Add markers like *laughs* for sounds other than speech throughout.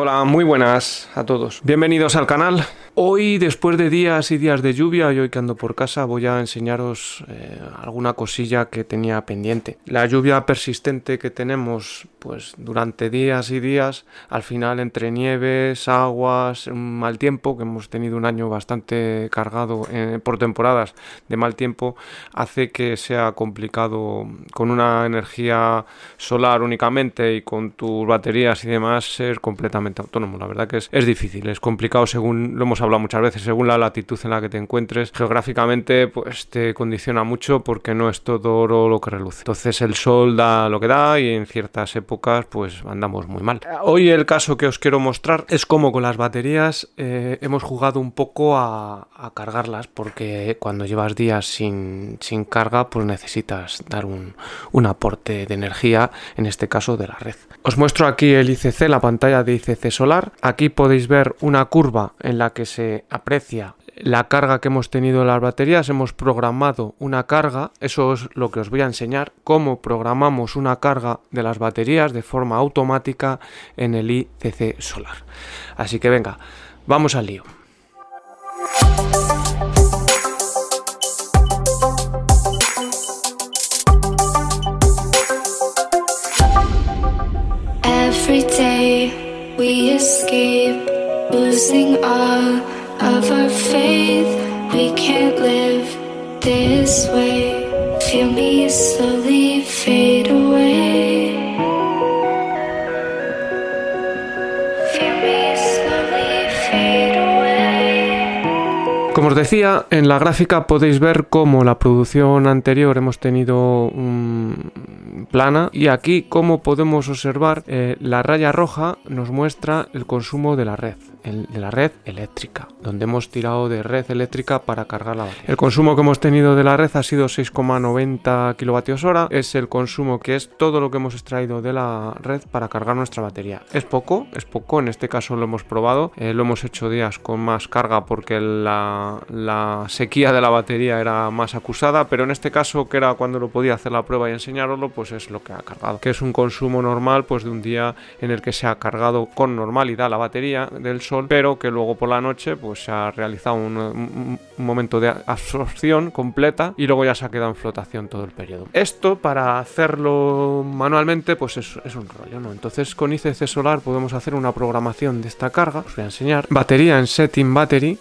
Hola, muy buenas a todos. Bienvenidos al canal. Hoy, después de días y días de lluvia, y hoy que ando por casa, voy a enseñaros eh, alguna cosilla que tenía pendiente. La lluvia persistente que tenemos, pues durante días y días, al final entre nieves, aguas, mal tiempo, que hemos tenido un año bastante cargado eh, por temporadas de mal tiempo, hace que sea complicado con una energía solar únicamente y con tus baterías y demás ser completamente autónomo. La verdad que es, es difícil, es complicado según lo hemos hablado hablado muchas veces, según la latitud en la que te encuentres, geográficamente pues te condiciona mucho porque no es todo oro lo que reluce. Entonces el sol da lo que da y en ciertas épocas pues andamos muy mal. Hoy el caso que os quiero mostrar es cómo con las baterías eh, hemos jugado un poco a, cargarlas porque cuando llevas días sin, sin carga pues necesitas dar un, un aporte de energía, en este caso de la red. Os muestro aquí el ICC, la pantalla de ICC solar. Aquí podéis ver una curva en la que se aprecia la carga que hemos tenido en las baterías, hemos programado una carga, eso es lo que os voy a enseñar, cómo programamos una carga de las baterías de forma automática en el ICC solar. Así que venga, vamos al lío. Como os decía, en la gráfica podéis ver cómo la producción anterior hemos tenido un plana y aquí como podemos observar eh, la raya roja nos muestra el consumo de la red de la red eléctrica, donde hemos tirado de red eléctrica para cargar la batería. El consumo que hemos tenido de la red ha sido 6,90 kilovatios hora. Es el consumo que es todo lo que hemos extraído de la red para cargar nuestra batería. Es poco, es poco. En este caso lo hemos probado. Eh, lo hemos hecho días con más carga porque la, la sequía de la batería era más acusada, pero en este caso que era cuando lo podía hacer la prueba y enseñaroslo, pues es lo que ha cargado. Que es un consumo normal pues de un día en el que se ha cargado con normalidad la batería del pero que luego por la noche pues se ha realizado un, momento de absorción completa y luego ya se ha quedado en flotación todo el periodo. Esto para hacerlo manualmente pues es, un rollo, ¿no? Entonces con ICC Solar podemos hacer una programación de esta carga, os voy a enseñar. Batería en Setting Battery.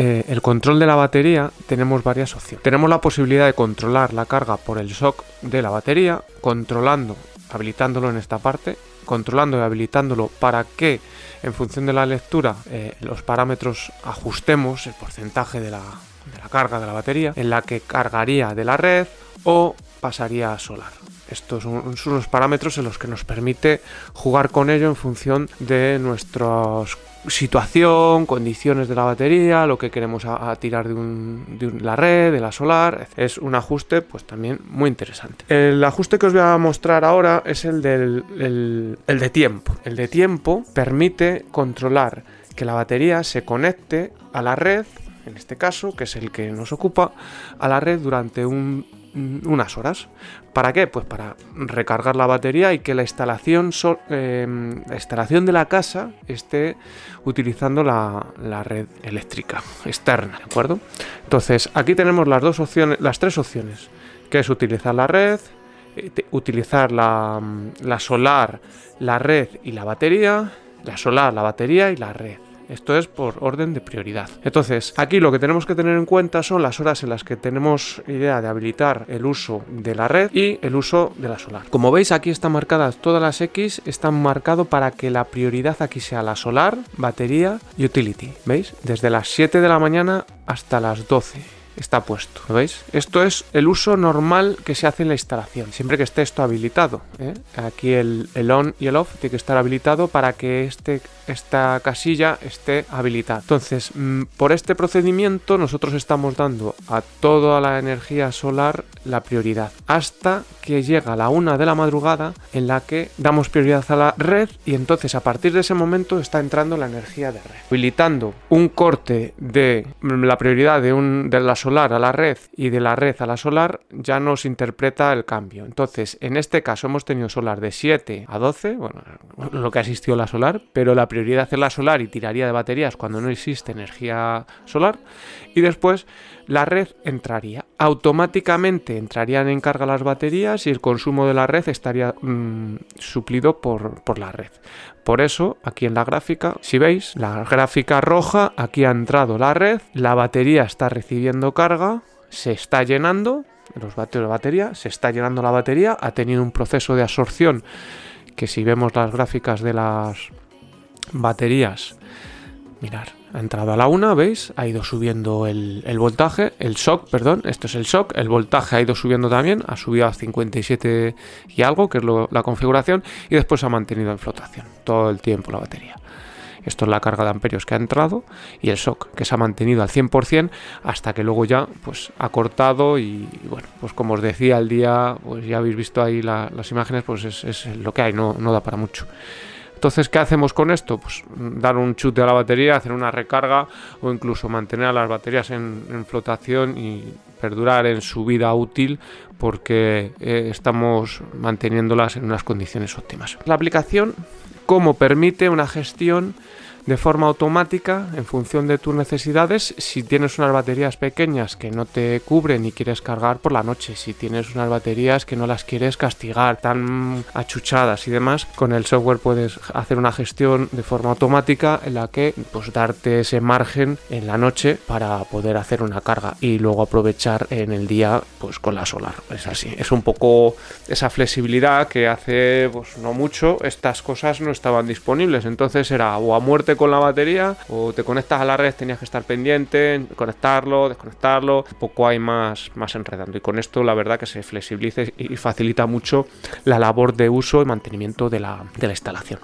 Eh, el control de la batería tenemos varias opciones. Tenemos la posibilidad de controlar la carga por el shock de la batería, controlando, habilitándolo en esta parte, controlando y habilitándolo para que en función de la lectura eh, los parámetros ajustemos el porcentaje de la, carga de la batería en la que cargaría de la red o pasaría a solar. Estos son, los parámetros en los que nos permite jugar con ello en función de nuestros situación, condiciones de la batería, lo que queremos a, tirar de, la red, de la solar. Es un ajuste pues también muy interesante. El ajuste que os voy a mostrar ahora es el, del, el de tiempo. El de tiempo permite controlar que la batería se conecte a la red, en este caso, que es el que nos ocupa, a la red durante un unas horas. ¿Para qué? Pues para recargar la batería y que la instalación, em, la instalación de la casa esté utilizando la, red eléctrica externa, ¿de acuerdo? Entonces, aquí tenemos las dos opciones, las tres opciones, que es utilizar la red, eh, utilizar la, la solar, la red y la batería, la solar, la batería y la red. Esto es por orden de prioridad. Entonces, aquí lo que tenemos que tener en cuenta son las horas en las que tenemos idea de habilitar el uso de la red y el uso de la solar. Como veis, aquí están marcadas todas las X, están marcado para que la prioridad aquí sea la solar, batería y utility. ¿Veis? Desde las 7 de la mañana hasta las 12 está puesto. ¿Lo veis? Esto es el uso normal que se hace en la instalación, siempre que esté esto habilitado. ¿eh? Aquí el, on y el off tiene que estar habilitado para que este, esta casilla esté habilitada. Entonces, mm, por este procedimiento nosotros estamos dando a toda la energía solar la prioridad hasta que llega la una de la madrugada en la que damos prioridad a la red y entonces a partir de ese momento está entrando la energía de red. Habilitando un corte de la prioridad de, un, de la solar solar a la red y de la red a la solar ya nos interpreta el cambio. Entonces, en este caso hemos tenido solar de 7 a 12, bueno, lo que ha existido la solar, pero la prioridad es la solar y tiraría de baterías cuando no existe energía solar. Y después la red entraría. Automáticamente entrarían en carga las baterías y el consumo de la red estaría mm, suplido por, por la red. Por eso, aquí en la gráfica, si veis, la gráfica roja, aquí ha entrado la red, la batería está recibiendo carga, se está llenando, los vatios de batería, se está llenando la batería, ha tenido un proceso de absorción que si vemos las gráficas de las baterías, mirar, ha entrado a la una, ¿veis? Ha ido subiendo el, voltaje, el shock, perdón, esto es el shock, el voltaje ha ido subiendo también, ha subido a 57 y algo, que es la configuración, y después ha mantenido en flotación todo el tiempo la batería. Esto es la carga de amperios que ha entrado y el shock que se ha mantenido al 100% hasta que luego ya pues ha cortado y, bueno, pues como os decía el día, pues ya habéis visto ahí las imágenes, pues es, lo que hay, no, no da para mucho. Entonces, ¿qué hacemos con esto? Pues dar un chute a la batería, hacer una recarga o incluso mantener a las baterías en, flotación y perdurar en su vida útil porque eh, estamos manteniéndolas en unas condiciones óptimas. La aplicación, ¿cómo permite una gestión de forma automática en función de tus necesidades. Si tienes unas baterías pequeñas que no te cubren y quieres cargar por la noche, si tienes unas baterías que no las quieres castigar, tan achuchadas y demás, con el software puedes hacer una gestión de forma automática en la que pues darte ese margen en la noche para poder hacer una carga y luego aprovechar en el día pues con la solar. Es así, es un poco esa flexibilidad que hace pues no mucho estas cosas no estaban disponibles, entonces era o a muerte con la batería o te conectas a la red, tenías que estar pendiente, conectarlo, desconectarlo, poco hay más, más enredando. Y con esto la verdad que se flexibiliza y facilita mucho la labor de uso y mantenimiento de la, de la instalación.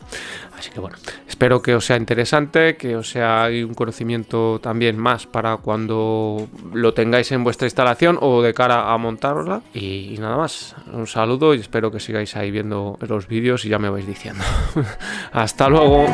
Así que bueno, espero que os sea interesante, que os sea un conocimiento también más para cuando lo tengáis en vuestra instalación o de cara a montarla. Y, y nada más, un saludo y espero que sigáis ahí viendo los vídeos y ya me vais diciendo. *laughs* Hasta luego.